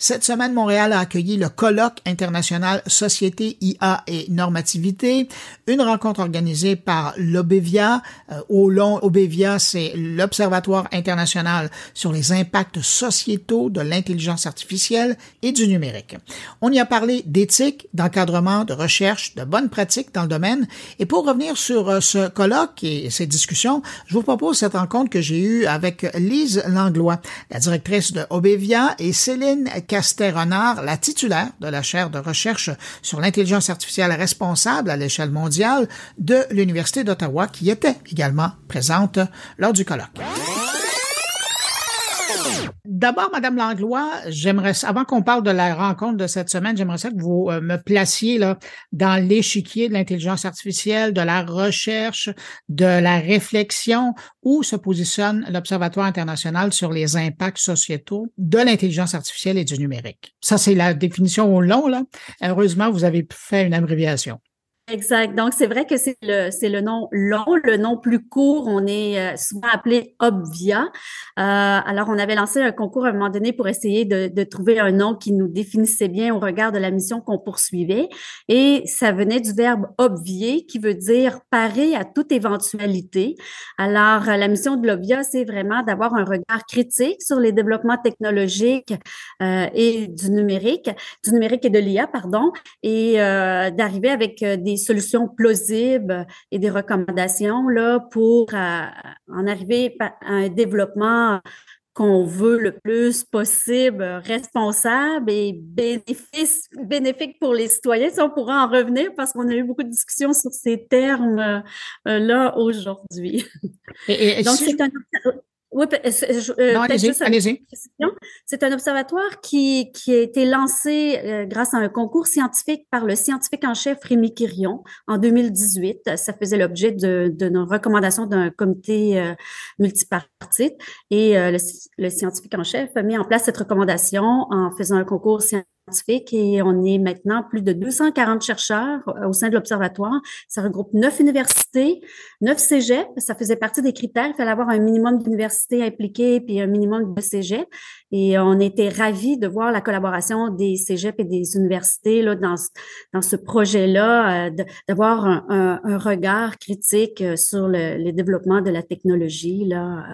Cette semaine, Montréal a accueilli le colloque international Société, IA et Normativité, une rencontre organisée par l'Obevia. Euh, au long, Obevia, c'est l'Observatoire international sur les impacts sociétaux de l'intelligence artificielle et du numérique. On y a parlé d'éthique, d'encadrement, de recherche, de bonnes pratiques dans le domaine. Et pour revenir sur euh, ce colloque et ces discussions, je vous propose cette rencontre que j'ai eue avec Lise Langlois, la directrice de Obevia, et Céline Castet-Renard, la titulaire de la chaire de recherche sur l'intelligence artificielle responsable à l'échelle mondiale de l'Université d'Ottawa, qui était également présente lors du colloque. D'abord, Madame Langlois, j'aimerais, avant qu'on parle de la rencontre de cette semaine, j'aimerais ça que vous euh, me placiez là dans l'échiquier de l'intelligence artificielle, de la recherche, de la réflexion, où se positionne l'Observatoire international sur les impacts sociétaux de l'intelligence artificielle et du numérique. Ça, c'est la définition au long, là. Heureusement, vous avez fait une abréviation. Exact. Donc, c'est vrai que c'est le, c'est le nom long. Le nom plus court, on est euh, souvent appelé Obvia. Euh, alors, on avait lancé un concours à un moment donné pour essayer de, de, trouver un nom qui nous définissait bien au regard de la mission qu'on poursuivait. Et ça venait du verbe obvier, qui veut dire parer à toute éventualité. Alors, la mission de l'Obvia, c'est vraiment d'avoir un regard critique sur les développements technologiques euh, et du numérique, du numérique et de l'IA, pardon, et euh, d'arriver avec euh, des solutions plausibles et des recommandations là, pour euh, en arriver à un développement qu'on veut le plus possible responsable et bénéfice, bénéfique pour les citoyens. Si on pourra en revenir parce qu'on a eu beaucoup de discussions sur ces termes-là euh, aujourd'hui. Donc, c'est un, oui, euh, allez-y, C'est un observatoire qui, qui a été lancé euh, grâce à un concours scientifique par le scientifique en chef Rémi Quirion en 2018. Ça faisait l'objet de, de nos recommandations d'un comité euh, multipartite. Et le, le, scientifique en chef a mis en place cette recommandation en faisant un concours scientifique et on est maintenant plus de 240 chercheurs euh, au sein de l'Observatoire. Ça regroupe neuf universités, neuf cégep. Ça faisait partie des critères. Il fallait avoir un minimum d'universités impliquées puis un minimum de cégep. Et on était ravis de voir la collaboration des cégep et des universités là, dans, dans ce projet-là, euh, d'avoir un, un, regard critique euh, sur le, le développement de la technologie. Là.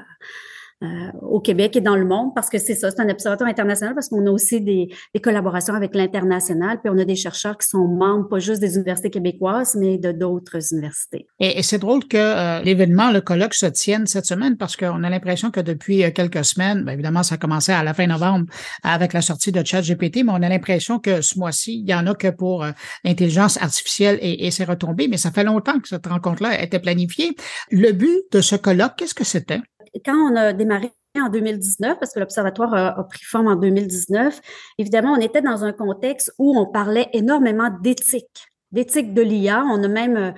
Euh, au Québec et dans le monde, parce que c'est ça, c'est un observatoire international, parce qu'on a aussi des, des collaborations avec l'international, puis on a des chercheurs qui sont membres, pas juste des universités québécoises, mais de d'autres universités. Et, c'est drôle que euh, l'événement, le colloque, se tienne cette semaine, parce qu'on a l'impression que depuis euh, quelques semaines, bien évidemment, ça a commencé à la fin novembre avec la sortie de ChatGPT, mais on a l'impression que ce mois-ci, il y en a que pour l'intelligence artificielle et, et ses retombées, mais ça fait longtemps que cette rencontre-là était planifiée. Le but de ce colloque, qu'est-ce que c'était? Quand on a démarré en 2019, parce que l'Observatoire a, pris forme en 2019, évidemment, on était dans un contexte où on parlait énormément d'éthique, d'éthique de l'IA. On a même euh,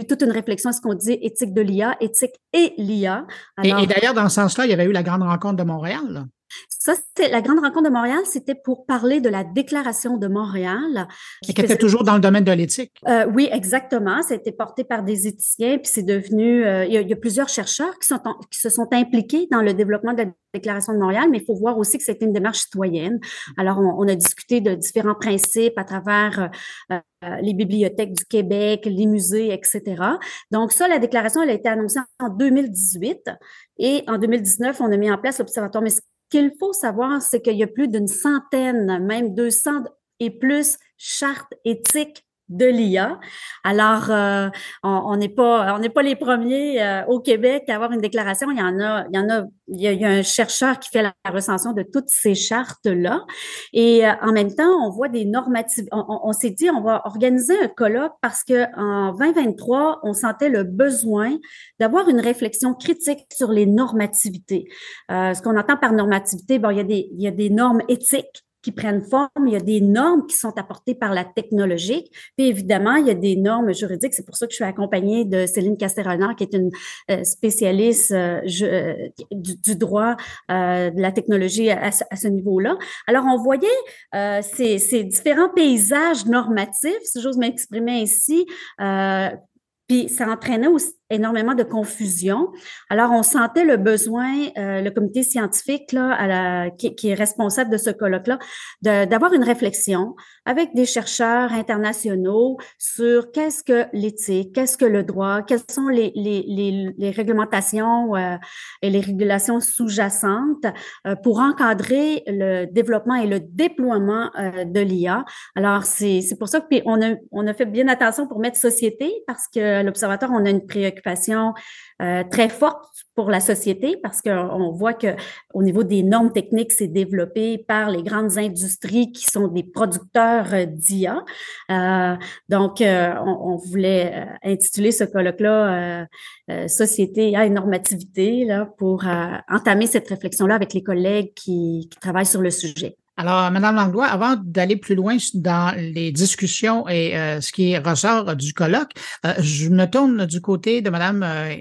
eu toute une réflexion à ce qu'on dit éthique de l'IA, éthique et l'IA. Et, et d'ailleurs, dans ce sens-là, il y avait eu la grande rencontre de Montréal. Ça, c'était la grande rencontre de Montréal, c'était pour parler de la déclaration de Montréal. Qui, était toujours dans le domaine de l'éthique. Euh, oui, exactement. Ça a été porté par des éthiciens, puis c'est devenu. Euh, il, y a, plusieurs chercheurs qui, sont qui se sont impliqués dans le développement de la déclaration de Montréal, mais il faut voir aussi que c'était une démarche citoyenne. Alors, on, a discuté de différents principes à travers euh, les bibliothèques du Québec, les musées, etc. Donc, ça, la déclaration, elle a été annoncée en 2018 et en 2019, on a mis en place l'Observatoire qu'il faut savoir, c'est qu'il y a plus d'une centaine, même 200 et plus chartes éthiques de l'IA. Alors, euh, on n'est pas, on pas les premiers euh, au Québec à avoir une déclaration. Il y en a, il y en a, il y a, un chercheur qui fait la recension de toutes ces chartes là. Et euh, en même temps, on voit des normatives. On, s'est dit, on va organiser un colloque parce que en 2023, on sentait le besoin d'avoir une réflexion critique sur les normativités. ce qu'on entend par normativité, bon, il y a des, il y a des normes éthiques qui prennent forme, il y a des normes qui sont apportées par la technologie, puis évidemment, il y a des normes juridiques. C'est pour ça que je suis accompagnée de Céline Castérenard, qui est une euh, spécialiste euh, euh, du, droit de la technologie à, ce niveau-là. Alors, on voyait ces, différents paysages normatifs, si j'ose m'exprimer ainsi, puis ça entraînait aussi énormément de confusion. Alors, on sentait le besoin, euh, le comité scientifique là, qui, est responsable de ce colloque-là, d'avoir une réflexion avec des chercheurs internationaux sur qu'est-ce que l'éthique, qu'est-ce que le droit, quelles sont les, les, les, les réglementations euh, et les régulations sous-jacentes euh, pour encadrer le développement et le déploiement euh, de l'IA. Alors, c'est pour ça que on a, on a fait bien attention pour mettre société parce que l'Observatoire, on a une préoccupation euh, très forte pour la société parce qu'on voit que au niveau des normes techniques, c'est développé par les grandes industries qui sont des producteurs euh, d'IA. Euh, donc, euh, on, on, voulait intituler ce colloque-là Société IA et normativité là, pour entamer cette réflexion-là avec les collègues qui, qui travaillent sur le sujet. Alors, Madame Langlois, avant d'aller plus loin dans les discussions et euh, ce qui ressort du colloque, euh, je me tourne du côté de Madame euh.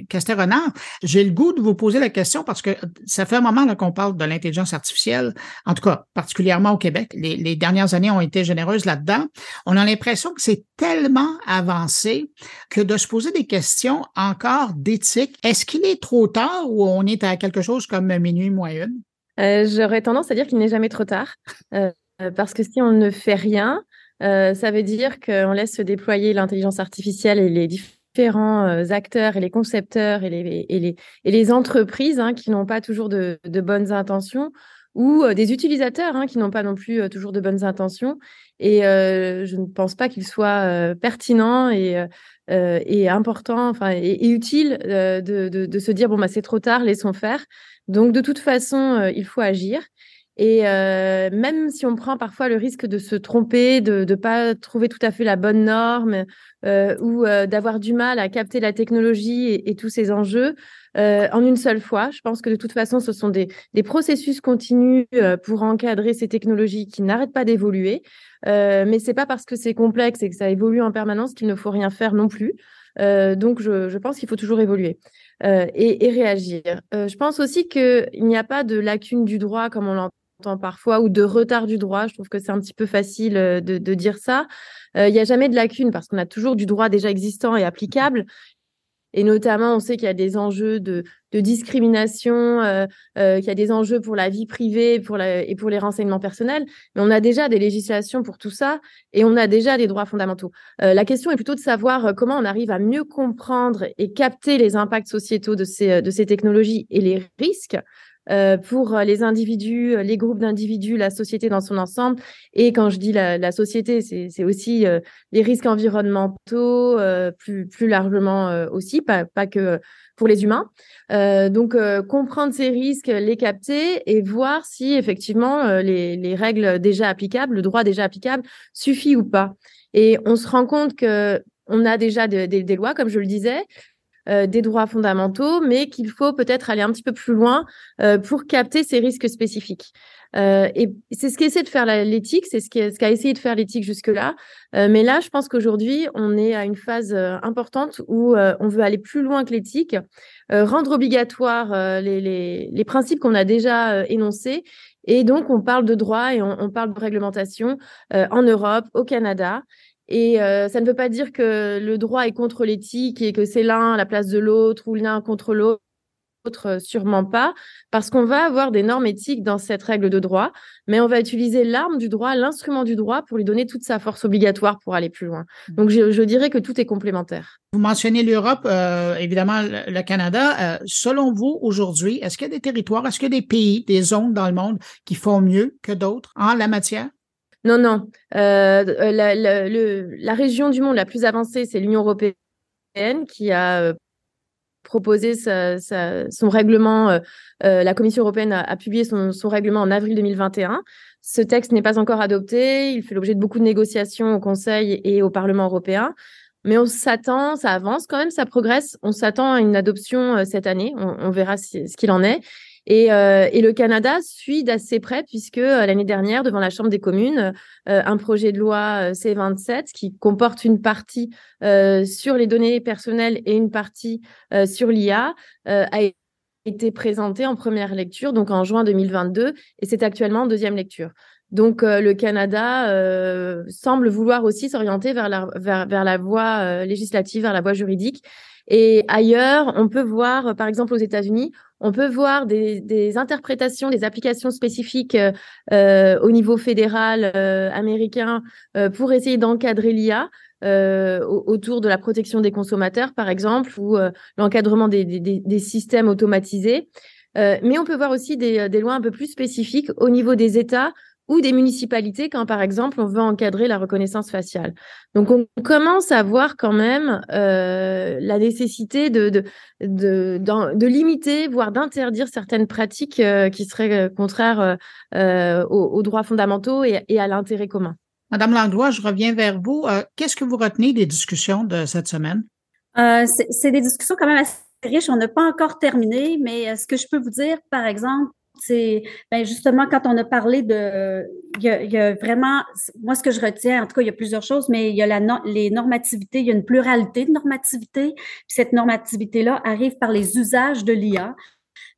J'ai le goût de vous poser la question parce que ça fait un moment qu'on parle de l'intelligence artificielle, en tout cas particulièrement au Québec. Les, les dernières années ont été généreuses là-dedans. On a l'impression que c'est tellement avancé que de se poser des questions encore d'éthique. Est-ce qu'il est trop tard ou on est à quelque chose comme minuit moins une? Euh, j'aurais tendance à dire qu'il n'est jamais trop tard, euh, parce que si on ne fait rien, euh, ça veut dire qu'on laisse se déployer l'intelligence artificielle et les différents acteurs et les concepteurs et les, entreprises hein, qui n'ont pas toujours de, bonnes intentions ou des utilisateurs hein, qui n'ont pas non plus toujours de bonnes intentions. Et je ne pense pas qu'il soit pertinent et, important, enfin, et, utile de, de, de, se dire bon bah c'est trop tard, laissons faire. Donc, de toute façon, euh, il faut agir. Et euh, même si on prend parfois le risque de se tromper, de ne pas trouver tout à fait la bonne norme euh, ou d'avoir du mal à capter la technologie et, tous ces enjeux en une seule fois, je pense que de toute façon, ce sont des, des processus continus pour encadrer ces technologies qui n'arrêtent pas d'évoluer. mais c'est pas parce que c'est complexe et que ça évolue en permanence qu'il ne faut rien faire non plus. donc, je, je pense qu'il faut toujours évoluer. Euh, et, et, réagir. Euh, je pense aussi qu'il n'y a pas de lacune du droit comme on l'entend parfois ou de retard du droit. Je trouve que c'est un petit peu facile euh, de, de dire ça. Il n'y a jamais de lacune parce qu'on a toujours du droit déjà existant et applicable. Et notamment, on sait qu'il y a des enjeux de, de discrimination, euh, euh, qu'il y a des enjeux pour la vie privée pour la, et pour les renseignements personnels. Mais on a déjà des législations pour tout ça et on a déjà des droits fondamentaux. Euh, la question est plutôt de savoir euh, comment on arrive à mieux comprendre et capter les impacts sociétaux de ces, de ces technologies et les risques euh, pour les individus, les groupes d'individus, la société dans son ensemble. Et quand je dis la, la société, c'est aussi euh, les risques environnementaux, euh, plus, plus largement aussi, pas, pas que pour les humains. donc, comprendre ces risques, les capter et voir si effectivement les, les règles déjà applicables, le droit déjà applicable suffit ou pas. Et on se rend compte que on a déjà des lois, comme je le disais, euh, des droits fondamentaux, mais qu'il faut peut-être aller un petit peu plus loin euh, pour capter ces risques spécifiques. Euh, et c'est ce qu'essaie de faire l'éthique, c'est ce qu'a essayé de faire l'éthique jusque-là. mais là, je pense qu'aujourd'hui, on est à une phase importante où on veut aller plus loin que l'éthique, rendre obligatoire les, les, les, principes qu'on a déjà énoncés. Et donc, on parle de droit et on, on parle de réglementation en Europe, au Canada. Et euh, ça ne veut pas dire que le droit est contre l'éthique et que c'est l'un à la place de l'autre ou l'un contre l'autre, euh, sûrement pas, parce qu'on va avoir des normes éthiques dans cette règle de droit, mais on va utiliser l'arme du droit, l'instrument du droit pour lui donner toute sa force obligatoire pour aller plus loin. Mmh. Donc je, je dirais que tout est complémentaire. Vous mentionnez l'Europe, euh, évidemment le, le Canada. Euh, selon vous, aujourd'hui, est-ce qu'il y a des territoires, est-ce qu'il y a des pays, des zones dans le monde qui font mieux que d'autres en la matière? Non, non. Euh, euh, la, région du monde la plus avancée, c'est l'Union européenne qui a euh, proposé son règlement. La Commission européenne a, publié son, règlement en avril 2021. Ce texte n'est pas encore adopté. Il fait l'objet de beaucoup de négociations au Conseil et au Parlement européen. Mais on s'attend, ça avance quand même, ça progresse. On s'attend à une adoption cette année. On, verra ce qu'il en est. Et, euh, et, le Canada suit d'assez près puisque euh, l'année dernière, devant la Chambre des communes, euh, un projet de loi C27 qui comporte une partie sur les données personnelles et une partie sur l'IA a été présenté en première lecture, donc en juin 2022, et c'est actuellement en deuxième lecture. Donc le Canada semble vouloir aussi s'orienter vers la, vers la voie législative, vers la voie juridique. Et ailleurs, on peut voir, par exemple aux États-Unis, on peut voir des, interprétations, des applications spécifiques euh, au niveau fédéral américain pour essayer d'encadrer l'IA. autour de la protection des consommateurs, par exemple, ou l'encadrement des, systèmes automatisés. mais on peut voir aussi des, lois un peu plus spécifiques au niveau des États ou des municipalités quand, par exemple, on veut encadrer la reconnaissance faciale. Donc, on commence à voir quand même euh, la nécessité de, de, de, de, limiter, voire d'interdire certaines pratiques euh, qui seraient euh, contraires aux, droits fondamentaux et, et à l'intérêt commun. Madame Langlois, je reviens vers vous. Qu'est-ce que vous retenez des discussions de cette semaine? C'est des discussions quand même assez riches. On n'a pas encore terminé, mais ce que je peux vous dire, par exemple, c'est ben justement quand on a parlé de il y, a, vraiment moi ce que je retiens en tout cas il y a plusieurs choses mais il y a la les normativités il y a une pluralité de normativités puis cette normativité là arrive par les usages de l'IA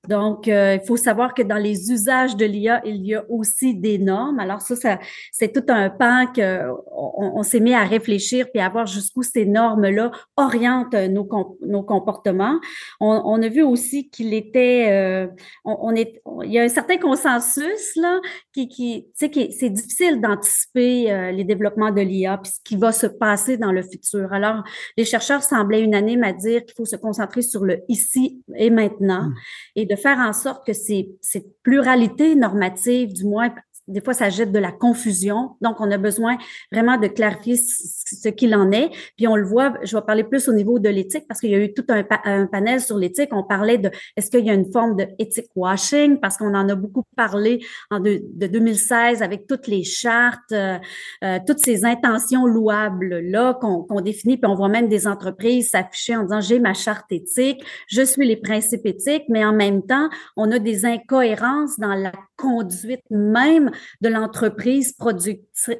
donc, euh, il faut savoir que dans les usages de l'IA, il y a aussi des normes. Alors ça, ça c'est tout un pan qu'on on, s'est mis à réfléchir puis à voir jusqu'où ces normes-là orientent nos, nos comportements. On, on, a vu aussi qu'il était, euh, on, est, il y a un certain consensus là qui, qui tu sais, qui c'est difficile d'anticiper euh, les développements de l'IA puis ce qui va se passer dans le futur. Alors, les chercheurs semblaient unanimes à dire qu'il faut se concentrer sur le ici et maintenant. Mmh. Et de faire en sorte que ces, cette pluralité normative, du moins des fois, ça jette de la confusion. Donc, on a besoin vraiment de clarifier ce qu'il en est. Puis, on le voit, je vais parler plus au niveau de l'éthique parce qu'il y a eu tout un, panel sur l'éthique. On parlait de est-ce qu'il y a une forme de ethic washing? Parce qu'on en a beaucoup parlé en de, 2016 avec toutes les chartes, euh, euh, toutes ces intentions louables-là qu'on définit. Puis, on voit même des entreprises s'afficher en disant j'ai ma charte éthique, je suis les principes éthiques, mais en même temps, on a des incohérences dans la conduite même de l'entreprise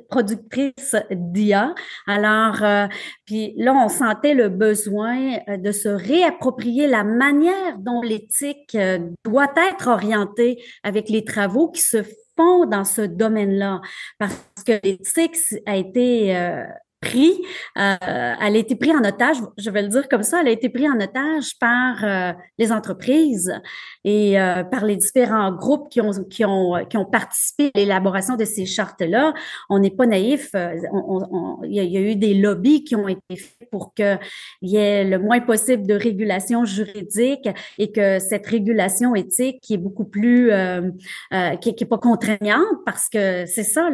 productrice d'IA. Alors, euh, puis là, on sentait le besoin euh, de se réapproprier la manière dont l'éthique euh, doit être orientée avec les travaux qui se font dans ce domaine-là, parce que l'éthique a été pris, euh, elle a été prise en otage, je vais le dire comme ça, elle a été prise en otage par euh, les entreprises et euh, par les différents groupes qui ont, qui ont, qui ont participé à l'élaboration de ces chartes-là. On n'est pas naïf. Il y, a eu des lobbies qui ont été faits pour qu'il y ait le moins possible de régulation juridique et que cette régulation éthique qui est beaucoup plus, qui, qui est pas contraignante parce que c'est ça,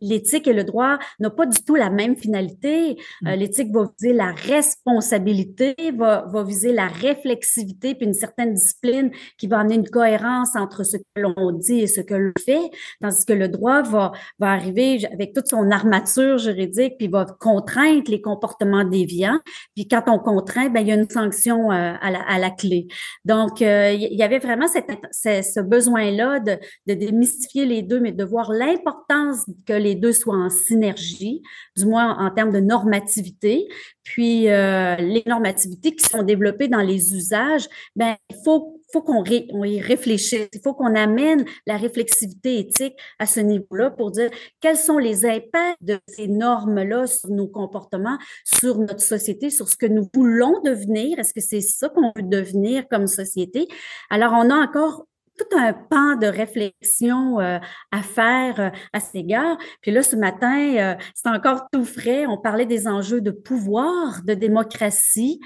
l'éthique et le droit n'ont pas du tout la même finalité euh, mm. L'éthique va viser la responsabilité, va, va viser la réflexivité, puis une certaine discipline qui va amener une cohérence entre ce que l'on dit et ce que l'on fait, tandis que le droit va, va arriver avec toute son armature juridique, puis va contraindre les comportements déviants. Puis quand on contraint, ben, il y a une sanction euh, à, la, à la clé. Donc, euh, il y avait vraiment cette, ce besoin-là de, de démystifier les deux, mais de voir l'importance que les deux soient en synergie, du moins en en termes de normativité. Puis euh, les normativités qui sont développées dans les usages, ben il faut faut qu'on y réfléchisse, il faut qu'on amène la réflexivité éthique à ce niveau-là pour dire quels sont les impacts de ces normes-là sur nos comportements, sur notre société, sur ce que nous voulons devenir. Est-ce que c'est ça qu'on veut devenir comme société? Alors, on a encore tout un pan de réflexion euh, à faire euh, à cet égard. Puis là, ce matin, euh, c'est encore tout frais. On parlait des enjeux de pouvoir, de démocratie,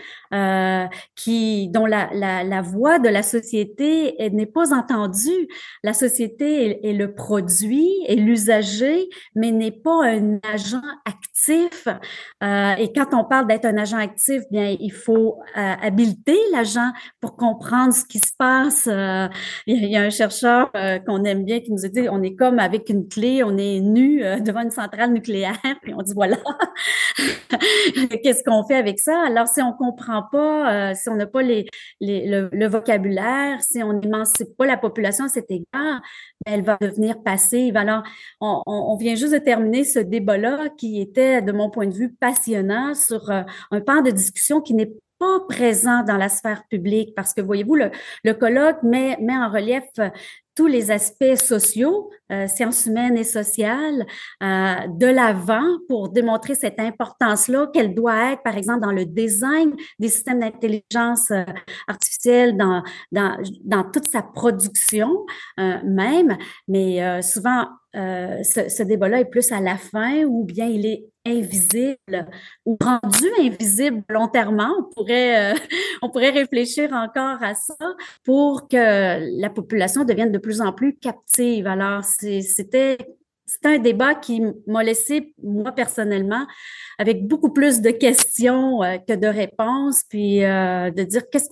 qui dont la, la, la, voix de la société n'est pas entendue. La société est, le produit, est l'usager, mais n'est pas un agent actif. et quand on parle d'être un agent actif, bien, il faut habiliter l'agent pour comprendre ce qui se passe. Il il y a un chercheur euh, qu'on aime bien qui nous a dit on est comme avec une clé, on est nu euh, devant une centrale nucléaire, puis on dit voilà, qu'est-ce qu'on fait avec ça? Alors si on comprend pas, euh, si on n'a pas le, vocabulaire, si on n'émancipe pas la population à cet égard, ben, elle va devenir passive. Alors on, on, vient juste de terminer ce débat-là qui était, de mon point de vue, passionnant sur un pan de discussion qui n'est présent dans la sphère publique parce que voyez-vous, le, le colloque met, met en relief tous les aspects sociaux, euh, sciences humaines et sociales, euh, de l'avant pour démontrer cette importance-là qu'elle doit être, par exemple, dans le design des systèmes d'intelligence euh, artificielle, dans, dans, dans toute sa production euh, même. Mais euh, ce, débat-là est plus à la fin ou bien il est invisible ou rendu invisible volontairement? On pourrait, euh, on pourrait réfléchir encore à ça pour que la population devienne de plus en plus captive. Alors, c'était c'est un débat qui m'a laissé, moi personnellement, avec beaucoup plus de questions euh, que de réponses, puis de dire qu'est-ce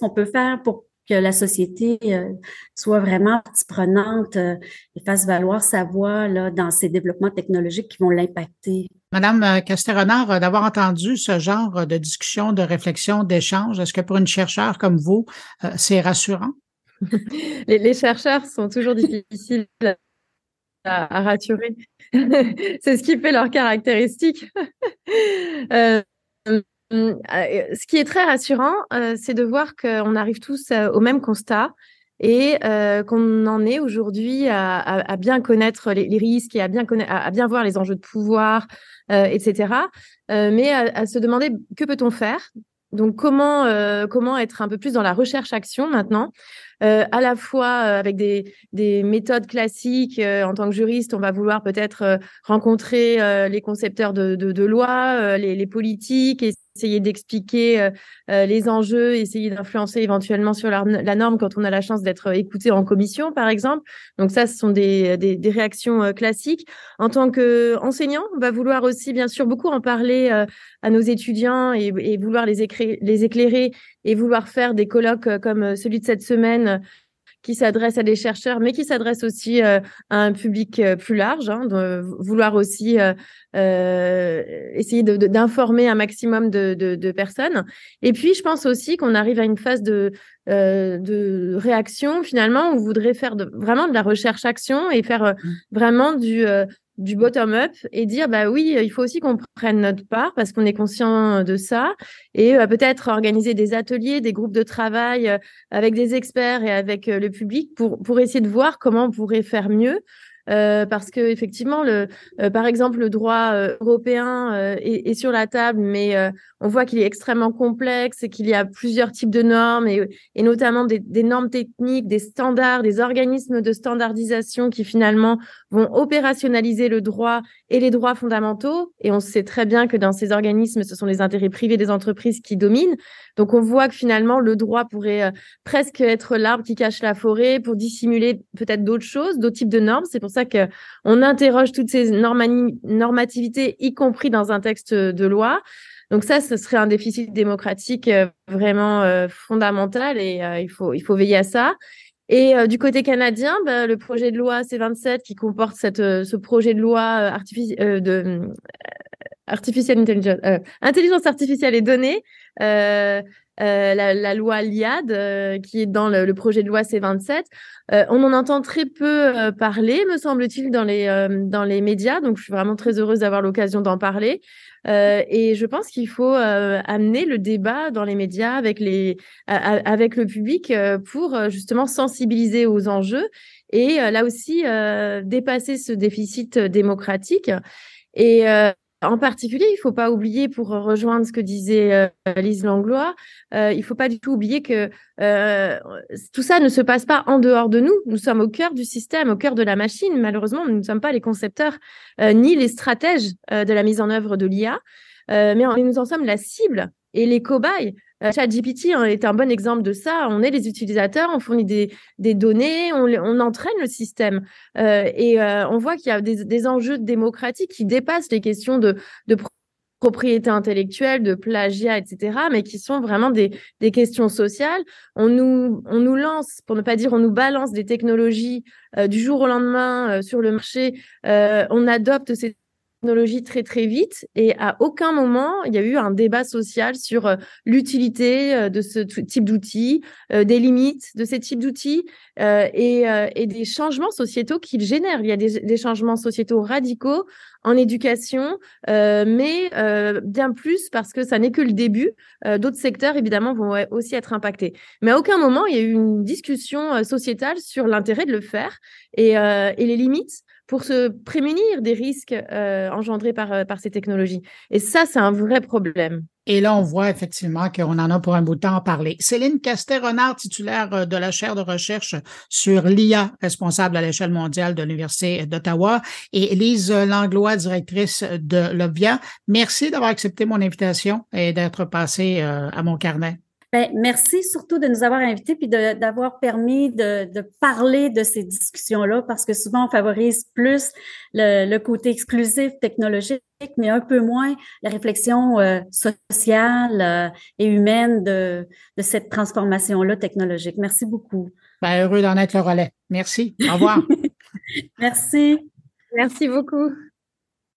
qu'on peut faire pour que la société euh, soit vraiment partie prenante euh, et fasse valoir sa voix là, dans ces développements technologiques qui vont l'impacter. Madame euh, Castérenard, d'avoir entendu ce genre de discussion, de réflexion, d'échange, est-ce que pour une chercheure comme vous, c'est rassurant? les, les, chercheurs sont toujours difficiles à, à rassurer. c'est ce qui fait leur caractéristique. Mmh, ce qui est très rassurant, c'est de voir qu'on arrive tous au même constat et qu'on en est aujourd'hui à, bien connaître les, risques et à bien, à, bien voir les enjeux de pouvoir, etc. Mais à, se demander que peut-on faire? Donc comment comment être un peu plus dans la recherche action maintenant? Euh, à la fois avec des, des méthodes classiques euh, en tant que juriste on va vouloir peut-être rencontrer les concepteurs de, de, de lois les, les politiques essayer d'expliquer euh, euh, les enjeux, essayer d'influencer éventuellement sur la, la, norme quand on a la chance d'être écouté en commission, par exemple. Donc ça, ce sont des, des, des réactions euh, classiques. En tant qu'enseignant, on va vouloir aussi, bien sûr, beaucoup en parler euh, à nos étudiants et, et vouloir les, les éclairer et vouloir faire des colloques euh, comme celui de cette semaine qui s'adresse à des chercheurs, mais qui s'adresse aussi euh, à un public euh, plus large, hein, de vouloir aussi euh, euh essayer d'informer un maximum de, de, de, personnes. Et puis, je pense aussi qu'on arrive à une phase de, euh, de réaction, finalement, où on voudrait faire de, vraiment de la recherche-action et faire mmh. vraiment du du bottom-up et dire bah oui, il faut aussi qu'on prenne notre part parce qu'on est conscient de ça et euh, peut-être organiser des ateliers, des groupes de travail euh, avec des experts et avec euh, le public pour pour essayer de voir comment on pourrait faire mieux euh, parce que effectivement, le, euh, par exemple, le droit euh, européen est, est, sur la table, mais on voit qu'il est extrêmement complexe et qu'il y a plusieurs types de normes et, et notamment des, des, normes techniques, des standards, des organismes de standardisation qui finalement vont opérationnaliser le droit et les droits fondamentaux. Et on sait très bien que dans ces organismes, ce sont les intérêts privés des entreprises qui dominent. Donc on voit que finalement, le droit pourrait presque être l'arbre qui cache la forêt pour dissimuler peut-être d'autres choses, d'autres types de normes. Ça qu'on interroge toutes ces normativités, y compris dans un texte de loi. Donc ça, ce serait un déficit démocratique euh, vraiment euh, fondamental et euh, il, faut, il faut veiller à ça. Et du côté canadien, bah, le projet de loi C27 qui comporte cette, ce projet de loi euh, de artificielle intelligence, intelligence artificielle et données, euh, la, la, loi LIAD, euh, qui est dans le, le, projet de loi C27. Euh, on en entend très peu parler, me semble-t-il, dans les dans les médias. Donc, je suis vraiment très heureuse d'avoir l'occasion d'en parler. et je pense qu'il faut amener le débat dans les médias avec les avec le public pour justement sensibiliser aux enjeux et là aussi dépasser ce déficit démocratique. Et en particulier, il ne faut pas oublier, pour rejoindre ce que disait euh, Lise Langlois, euh, il ne faut pas du tout oublier que euh, tout ça ne se passe pas en dehors de nous. Nous sommes au cœur du système, au cœur de la machine. Malheureusement, nous ne sommes pas les concepteurs ni les stratèges de la mise en œuvre de l'IA, mais nous en sommes la cible et les cobayes. Euh, ChatGPT hein, est un bon exemple de ça. On est les utilisateurs, on fournit des, données, on, entraîne le système. Euh, et euh, on voit qu'il y a des, enjeux démocratiques qui dépassent les questions de, propriété intellectuelle, de plagiat, etc., mais qui sont vraiment des, questions sociales. On nous, on nous lance, pour ne pas dire on nous balance des technologies du jour au lendemain sur le marché. On adopte ces très très vite et à aucun moment il y a eu un débat social sur euh, l'utilité euh, de ce type d'outils, euh, des limites de ces types d'outils et, des changements sociétaux qu'ils génèrent. Il y a des, changements sociétaux radicaux en éducation, mais bien plus parce que ça n'est que le début. D'autres secteurs évidemment vont aussi être impactés. Mais à aucun moment il y a eu une discussion sociétale sur l'intérêt de le faire et les limites pour se prémunir des risques euh, engendrés par, euh, par ces technologies. Et ça, c'est un vrai problème. Et là, on voit effectivement qu'on en a pour un bout de temps à parler. Céline Castet-Renard, titulaire euh, de la chaire de recherche sur l'IA, responsable à l'échelle mondiale de l'Université d'Ottawa, et Lise Langlois, directrice de l'OBVIA. Merci d'avoir accepté mon invitation et d'être passée à mon carnet. Ben, merci surtout de nous avoir invités puis d'avoir permis de, de, parler de ces discussions-là parce que souvent on favorise plus le, le, côté exclusif technologique, mais un peu moins la réflexion euh, sociale euh, et humaine de, de cette transformation-là technologique. Merci beaucoup. Ben, heureux d'en être le relais. Merci. Au revoir. merci. Merci beaucoup.